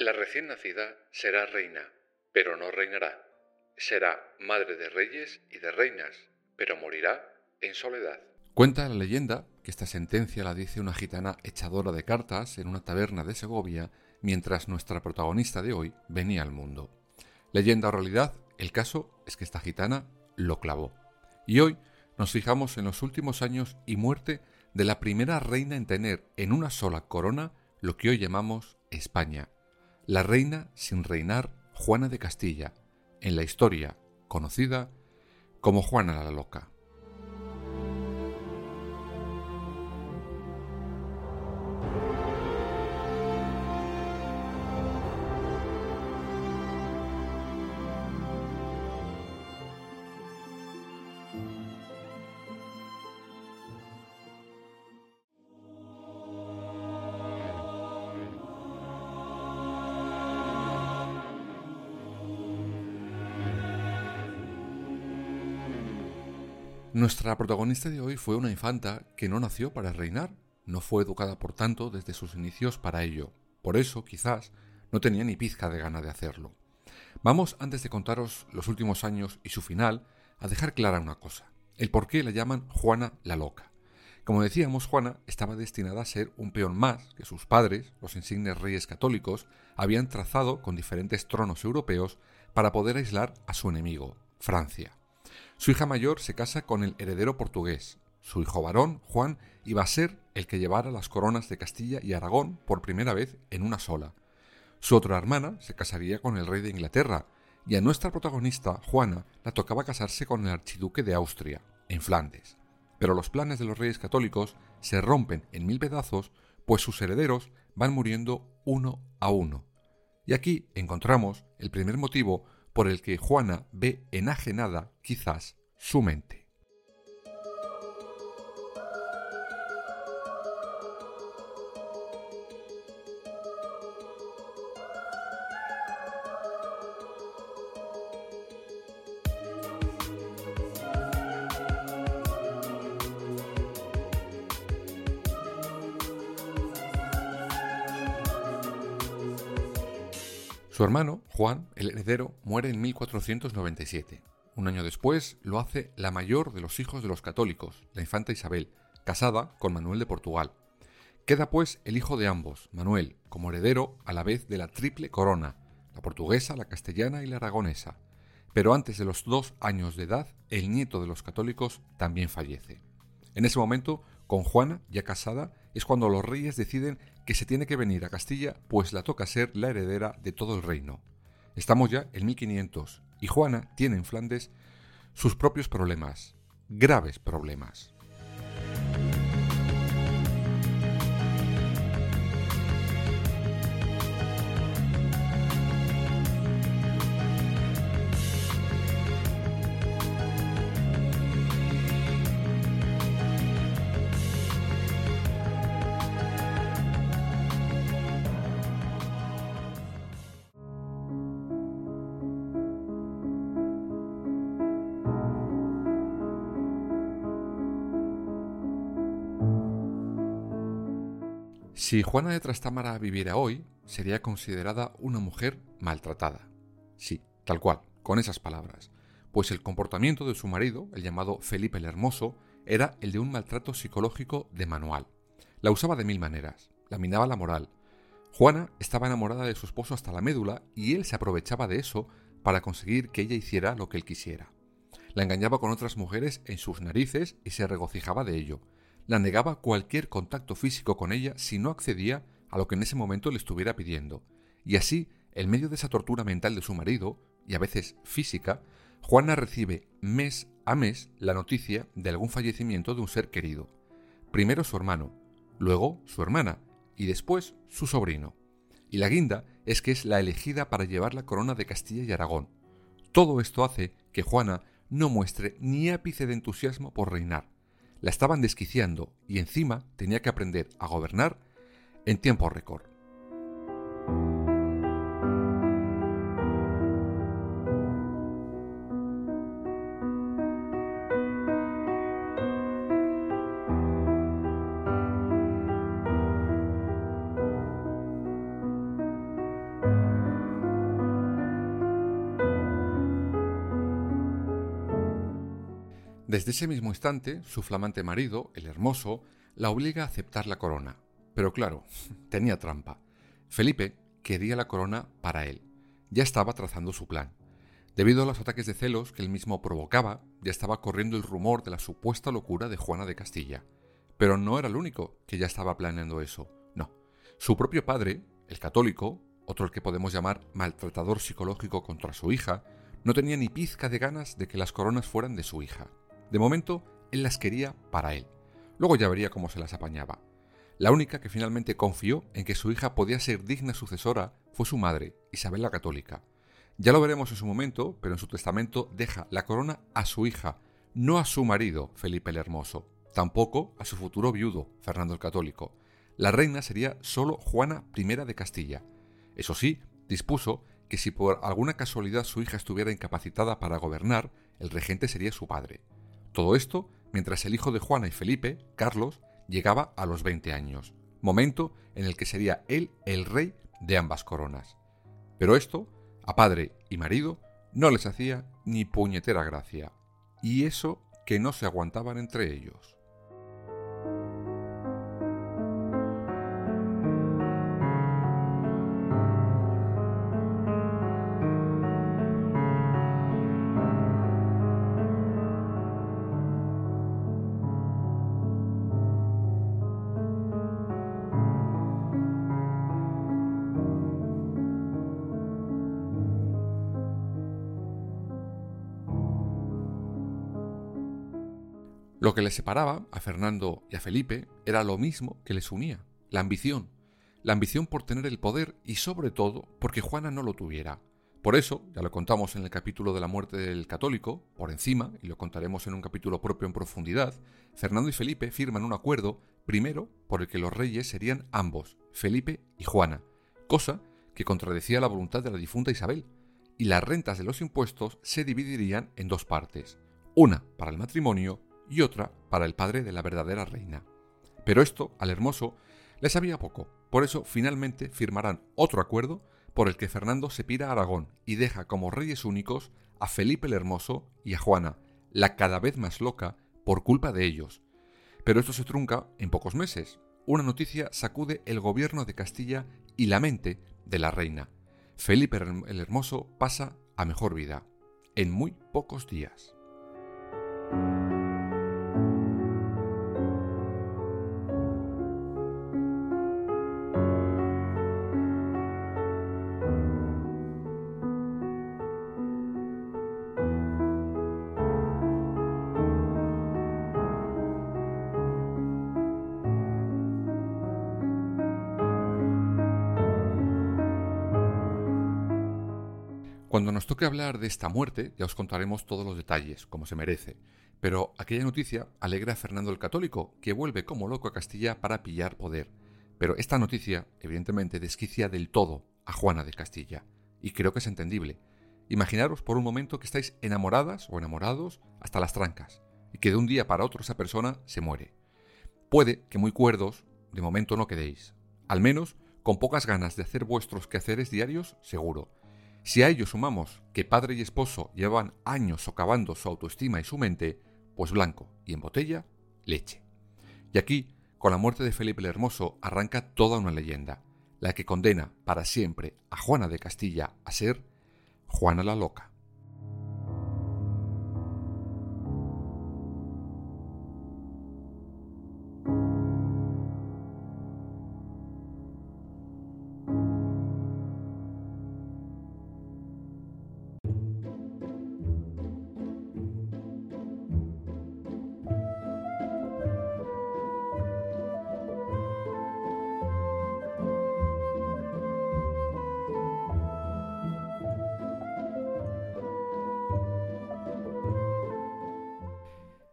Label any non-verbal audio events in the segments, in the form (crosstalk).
La recién nacida será reina, pero no reinará. Será madre de reyes y de reinas, pero morirá en soledad. Cuenta la leyenda que esta sentencia la dice una gitana echadora de cartas en una taberna de Segovia mientras nuestra protagonista de hoy venía al mundo. Leyenda o realidad, el caso es que esta gitana lo clavó. Y hoy nos fijamos en los últimos años y muerte de la primera reina en tener en una sola corona lo que hoy llamamos España la reina sin reinar Juana de Castilla, en la historia conocida como Juana la Loca. Nuestra protagonista de hoy fue una infanta que no nació para reinar, no fue educada por tanto desde sus inicios para ello. Por eso, quizás, no tenía ni pizca de gana de hacerlo. Vamos, antes de contaros los últimos años y su final, a dejar clara una cosa, el por qué la llaman Juana la Loca. Como decíamos, Juana estaba destinada a ser un peón más que sus padres, los insignes reyes católicos, habían trazado con diferentes tronos europeos para poder aislar a su enemigo, Francia. Su hija mayor se casa con el heredero portugués. Su hijo varón, Juan, iba a ser el que llevara las coronas de Castilla y Aragón por primera vez en una sola. Su otra hermana se casaría con el rey de Inglaterra, y a nuestra protagonista, Juana, la tocaba casarse con el archiduque de Austria, en Flandes. Pero los planes de los reyes católicos se rompen en mil pedazos, pues sus herederos van muriendo uno a uno. Y aquí encontramos el primer motivo por el que Juana ve enajenada quizás su mente. Su hermano, Juan, el heredero, muere en 1497. Un año después lo hace la mayor de los hijos de los católicos, la infanta Isabel, casada con Manuel de Portugal. Queda pues el hijo de ambos, Manuel, como heredero a la vez de la triple corona, la portuguesa, la castellana y la aragonesa. Pero antes de los dos años de edad, el nieto de los católicos también fallece. En ese momento, con Juana, ya casada, es cuando los reyes deciden que se tiene que venir a Castilla, pues la toca ser la heredera de todo el reino. Estamos ya en 1500 y Juana tiene en Flandes sus propios problemas, graves problemas. Si Juana de Trastámara viviera hoy, sería considerada una mujer maltratada. Sí, tal cual, con esas palabras, pues el comportamiento de su marido, el llamado Felipe el Hermoso, era el de un maltrato psicológico de manual. La usaba de mil maneras, la minaba la moral. Juana estaba enamorada de su esposo hasta la médula y él se aprovechaba de eso para conseguir que ella hiciera lo que él quisiera. La engañaba con otras mujeres en sus narices y se regocijaba de ello, la negaba cualquier contacto físico con ella si no accedía a lo que en ese momento le estuviera pidiendo. Y así, en medio de esa tortura mental de su marido, y a veces física, Juana recibe mes a mes la noticia de algún fallecimiento de un ser querido. Primero su hermano, luego su hermana, y después su sobrino. Y la guinda es que es la elegida para llevar la corona de Castilla y Aragón. Todo esto hace que Juana no muestre ni ápice de entusiasmo por reinar. La estaban desquiciando y encima tenía que aprender a gobernar en tiempo récord. Desde ese mismo instante, su flamante marido, el hermoso, la obliga a aceptar la corona. Pero claro, (laughs) tenía trampa. Felipe quería la corona para él. Ya estaba trazando su plan. Debido a los ataques de celos que él mismo provocaba, ya estaba corriendo el rumor de la supuesta locura de Juana de Castilla. Pero no era el único que ya estaba planeando eso. No. Su propio padre, el católico, otro el que podemos llamar maltratador psicológico contra su hija, no tenía ni pizca de ganas de que las coronas fueran de su hija. De momento, él las quería para él. Luego ya vería cómo se las apañaba. La única que finalmente confió en que su hija podía ser digna sucesora fue su madre, Isabel la Católica. Ya lo veremos en su momento, pero en su testamento deja la corona a su hija, no a su marido, Felipe el Hermoso, tampoco a su futuro viudo, Fernando el Católico. La reina sería solo Juana I de Castilla. Eso sí, dispuso que si por alguna casualidad su hija estuviera incapacitada para gobernar, el regente sería su padre. Todo esto mientras el hijo de Juana y Felipe, Carlos, llegaba a los 20 años, momento en el que sería él el rey de ambas coronas. Pero esto, a padre y marido, no les hacía ni puñetera gracia, y eso que no se aguantaban entre ellos. Lo que les separaba a Fernando y a Felipe era lo mismo que les unía, la ambición. La ambición por tener el poder y sobre todo porque Juana no lo tuviera. Por eso, ya lo contamos en el capítulo de la muerte del católico, por encima, y lo contaremos en un capítulo propio en profundidad, Fernando y Felipe firman un acuerdo, primero, por el que los reyes serían ambos, Felipe y Juana, cosa que contradecía la voluntad de la difunta Isabel, y las rentas de los impuestos se dividirían en dos partes, una para el matrimonio y otra para el padre de la verdadera reina. Pero esto, al hermoso, le sabía poco, por eso finalmente firmarán otro acuerdo por el que Fernando se pira a Aragón y deja como reyes únicos a Felipe el Hermoso y a Juana, la cada vez más loca, por culpa de ellos. Pero esto se trunca en pocos meses. Una noticia sacude el gobierno de Castilla y la mente de la reina. Felipe el Hermoso pasa a mejor vida, en muy pocos días. Cuando nos toque hablar de esta muerte, ya os contaremos todos los detalles, como se merece. Pero aquella noticia alegra a Fernando el Católico, que vuelve como loco a Castilla para pillar poder. Pero esta noticia, evidentemente, desquicia del todo a Juana de Castilla. Y creo que es entendible. Imaginaros por un momento que estáis enamoradas o enamorados hasta las trancas, y que de un día para otro esa persona se muere. Puede que muy cuerdos, de momento no quedéis. Al menos con pocas ganas de hacer vuestros quehaceres diarios, seguro si a ello sumamos que padre y esposo llevan años socavando su autoestima y su mente, pues blanco y en botella, leche. Y aquí, con la muerte de Felipe el Hermoso, arranca toda una leyenda, la que condena para siempre a Juana de Castilla a ser Juana la Loca.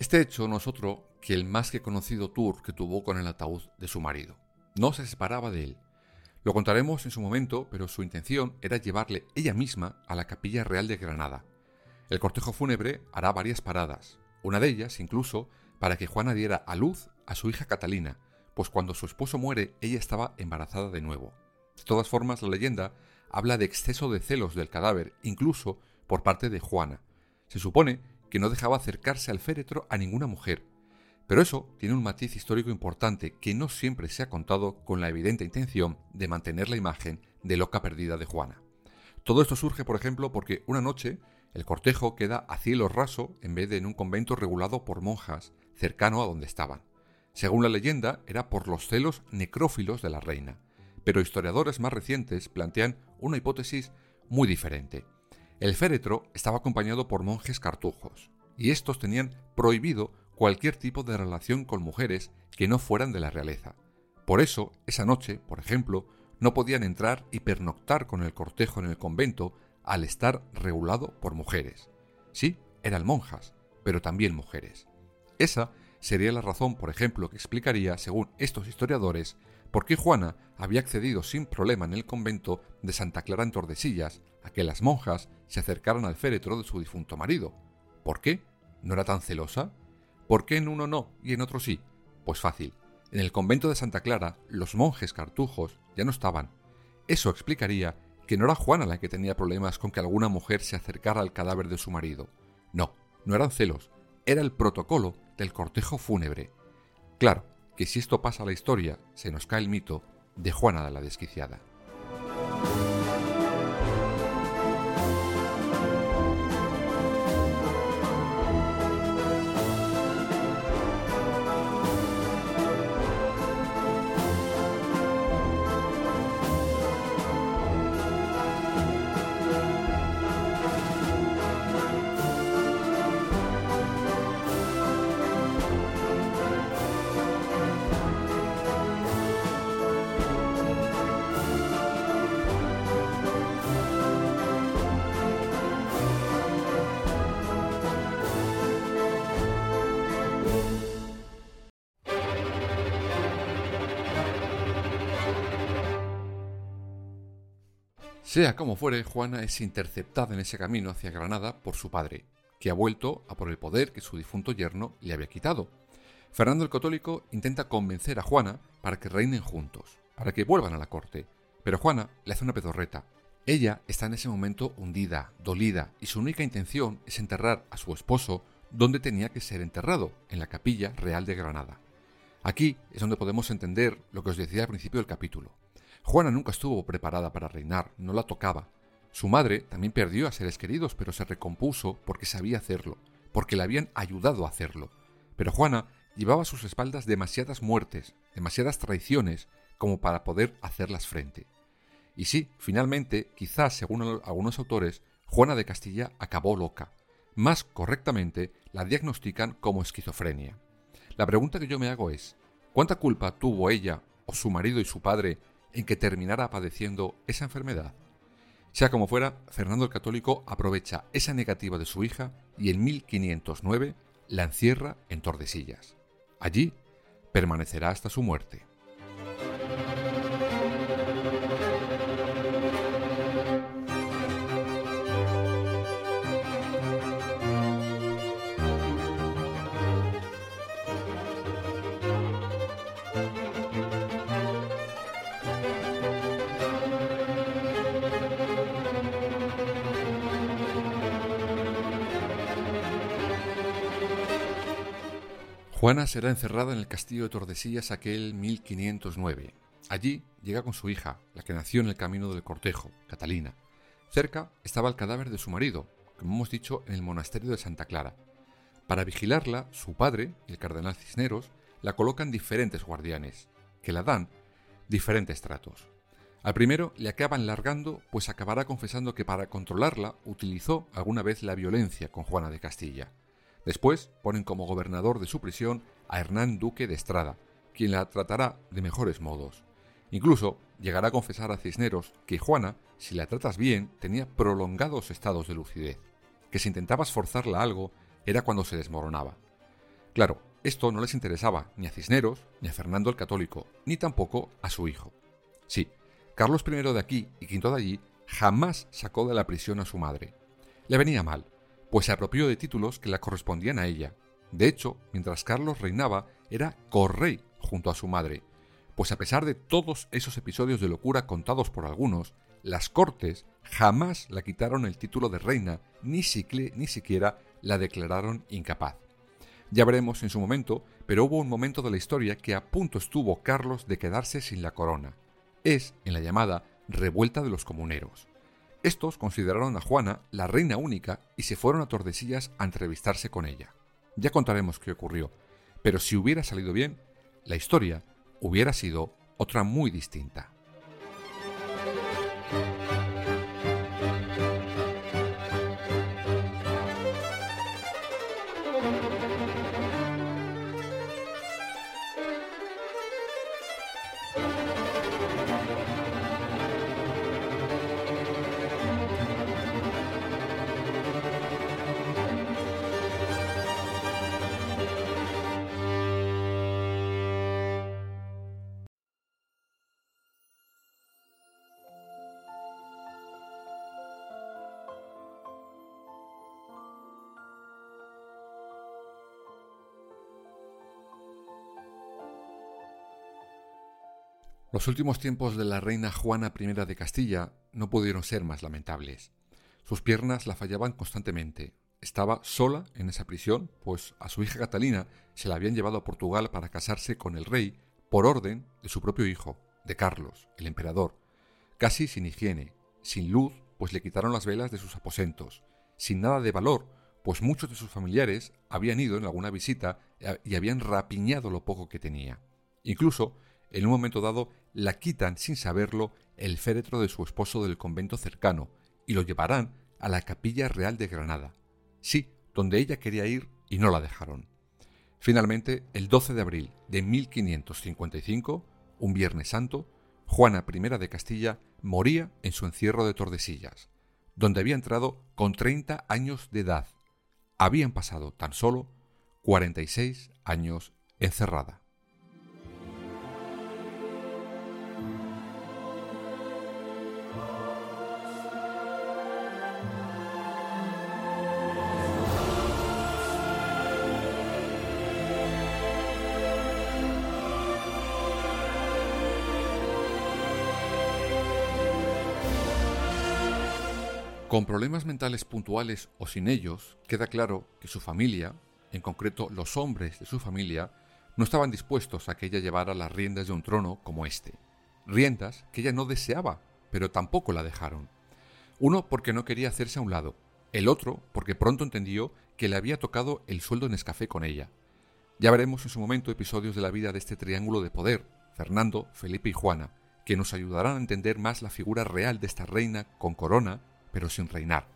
Este hecho no es otro que el más que conocido tour que tuvo con el ataúd de su marido. No se separaba de él. Lo contaremos en su momento, pero su intención era llevarle ella misma a la Capilla Real de Granada. El cortejo fúnebre hará varias paradas, una de ellas incluso para que Juana diera a luz a su hija Catalina, pues cuando su esposo muere ella estaba embarazada de nuevo. De todas formas, la leyenda habla de exceso de celos del cadáver, incluso por parte de Juana. Se supone que no dejaba acercarse al féretro a ninguna mujer. Pero eso tiene un matiz histórico importante que no siempre se ha contado con la evidente intención de mantener la imagen de loca perdida de Juana. Todo esto surge, por ejemplo, porque una noche el cortejo queda a cielo raso en vez de en un convento regulado por monjas, cercano a donde estaban. Según la leyenda, era por los celos necrófilos de la reina, pero historiadores más recientes plantean una hipótesis muy diferente. El féretro estaba acompañado por monjes cartujos, y estos tenían prohibido cualquier tipo de relación con mujeres que no fueran de la realeza. Por eso, esa noche, por ejemplo, no podían entrar y pernoctar con el cortejo en el convento al estar regulado por mujeres. Sí, eran monjas, pero también mujeres. Esa sería la razón, por ejemplo, que explicaría, según estos historiadores, por qué Juana había accedido sin problema en el convento de Santa Clara en Tordesillas a que las monjas se acercaran al féretro de su difunto marido. ¿Por qué? ¿No era tan celosa? ¿Por qué en uno no y en otro sí? Pues fácil. En el convento de Santa Clara los monjes cartujos ya no estaban. Eso explicaría que no era Juana la que tenía problemas con que alguna mujer se acercara al cadáver de su marido. No, no eran celos, era el protocolo del cortejo fúnebre. Claro, que si esto pasa a la historia, se nos cae el mito de Juana de la Desquiciada. Sea como fuere, Juana es interceptada en ese camino hacia Granada por su padre, que ha vuelto a por el poder que su difunto yerno le había quitado. Fernando el Católico intenta convencer a Juana para que reinen juntos, para que vuelvan a la corte, pero Juana le hace una pedorreta. Ella está en ese momento hundida, dolida, y su única intención es enterrar a su esposo donde tenía que ser enterrado, en la capilla real de Granada. Aquí es donde podemos entender lo que os decía al principio del capítulo. Juana nunca estuvo preparada para reinar, no la tocaba. Su madre también perdió a seres queridos, pero se recompuso porque sabía hacerlo, porque le habían ayudado a hacerlo. Pero Juana llevaba a sus espaldas demasiadas muertes, demasiadas traiciones, como para poder hacerlas frente. Y sí, finalmente, quizás según algunos autores, Juana de Castilla acabó loca. Más correctamente, la diagnostican como esquizofrenia. La pregunta que yo me hago es, ¿cuánta culpa tuvo ella, o su marido y su padre, en que terminara padeciendo esa enfermedad. Sea como fuera, Fernando el Católico aprovecha esa negativa de su hija y en 1509 la encierra en Tordesillas. Allí permanecerá hasta su muerte. Juana será encerrada en el castillo de Tordesillas aquel 1509. Allí llega con su hija, la que nació en el camino del cortejo, Catalina. Cerca estaba el cadáver de su marido, como hemos dicho, en el monasterio de Santa Clara. Para vigilarla, su padre, el cardenal Cisneros, la colocan diferentes guardianes, que la dan diferentes tratos. Al primero le acaban largando, pues acabará confesando que para controlarla utilizó alguna vez la violencia con Juana de Castilla. Después ponen como gobernador de su prisión a Hernán Duque de Estrada, quien la tratará de mejores modos. Incluso llegará a confesar a Cisneros que Juana, si la tratas bien, tenía prolongados estados de lucidez, que si intentabas forzarla algo era cuando se desmoronaba. Claro, esto no les interesaba ni a Cisneros, ni a Fernando el Católico, ni tampoco a su hijo. Sí, Carlos I de aquí y V de allí jamás sacó de la prisión a su madre. Le venía mal, pues se apropió de títulos que la correspondían a ella. De hecho, mientras Carlos reinaba, era correy junto a su madre, pues a pesar de todos esos episodios de locura contados por algunos, las cortes jamás la quitaron el título de reina, ni, ni siquiera la declararon incapaz. Ya veremos en su momento, pero hubo un momento de la historia que a punto estuvo Carlos de quedarse sin la corona. Es en la llamada Revuelta de los Comuneros. Estos consideraron a Juana la reina única y se fueron a Tordesillas a entrevistarse con ella. Ya contaremos qué ocurrió, pero si hubiera salido bien, la historia hubiera sido otra muy distinta. Los últimos tiempos de la reina Juana I de Castilla no pudieron ser más lamentables. Sus piernas la fallaban constantemente. Estaba sola en esa prisión, pues a su hija Catalina se la habían llevado a Portugal para casarse con el rey por orden de su propio hijo, de Carlos, el emperador, casi sin higiene, sin luz, pues le quitaron las velas de sus aposentos, sin nada de valor, pues muchos de sus familiares habían ido en alguna visita y habían rapiñado lo poco que tenía. Incluso en un momento dado la quitan sin saberlo el féretro de su esposo del convento cercano y lo llevarán a la capilla real de Granada. Sí, donde ella quería ir y no la dejaron. Finalmente, el 12 de abril de 1555, un Viernes Santo, Juana I de Castilla moría en su encierro de Tordesillas, donde había entrado con 30 años de edad. Habían pasado tan solo 46 años encerrada. Con problemas mentales puntuales o sin ellos, queda claro que su familia, en concreto los hombres de su familia, no estaban dispuestos a que ella llevara las riendas de un trono como este. Riendas que ella no deseaba, pero tampoco la dejaron. Uno porque no quería hacerse a un lado, el otro porque pronto entendió que le había tocado el sueldo en escafé con ella. Ya veremos en su momento episodios de la vida de este triángulo de poder, Fernando, Felipe y Juana, que nos ayudarán a entender más la figura real de esta reina con corona pero sin reinar.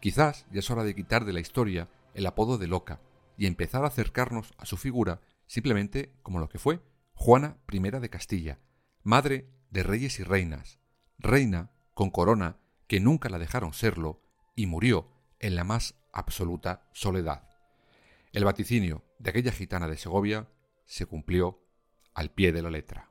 Quizás ya es hora de quitar de la historia el apodo de loca y empezar a acercarnos a su figura simplemente como lo que fue Juana I de Castilla, madre de reyes y reinas, reina con corona que nunca la dejaron serlo y murió en la más absoluta soledad. El vaticinio de aquella gitana de Segovia se cumplió al pie de la letra.